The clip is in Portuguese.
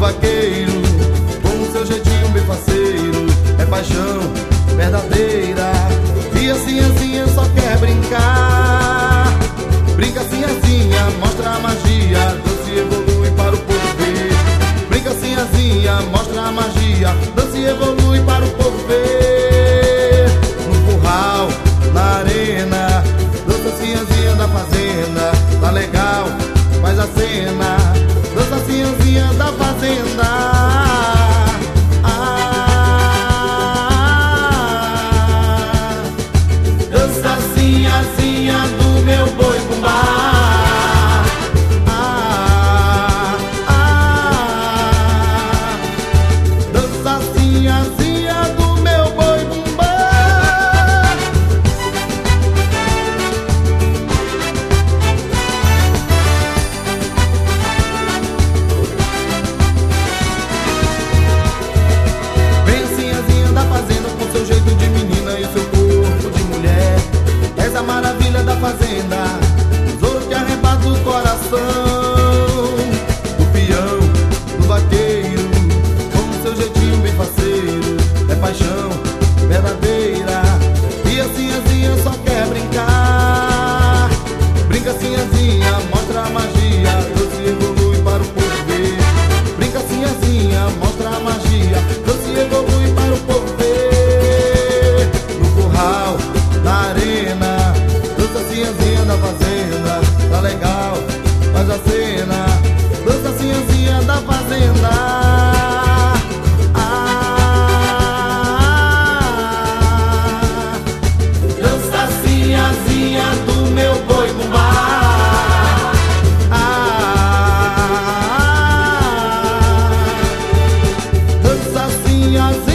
vaqueiro, com seu jeitinho bem faceiro, é paixão verdadeira. E assim, assim, só quer brincar. Brinca assim, assim, mostra a magia, doce evolui para o povo ver. Brinca assim, assim, mostra a magia, doce evolui para o povo ver. No curral, na arena, dança assim, assim da fazenda, tá legal, faz a cena. Dünyası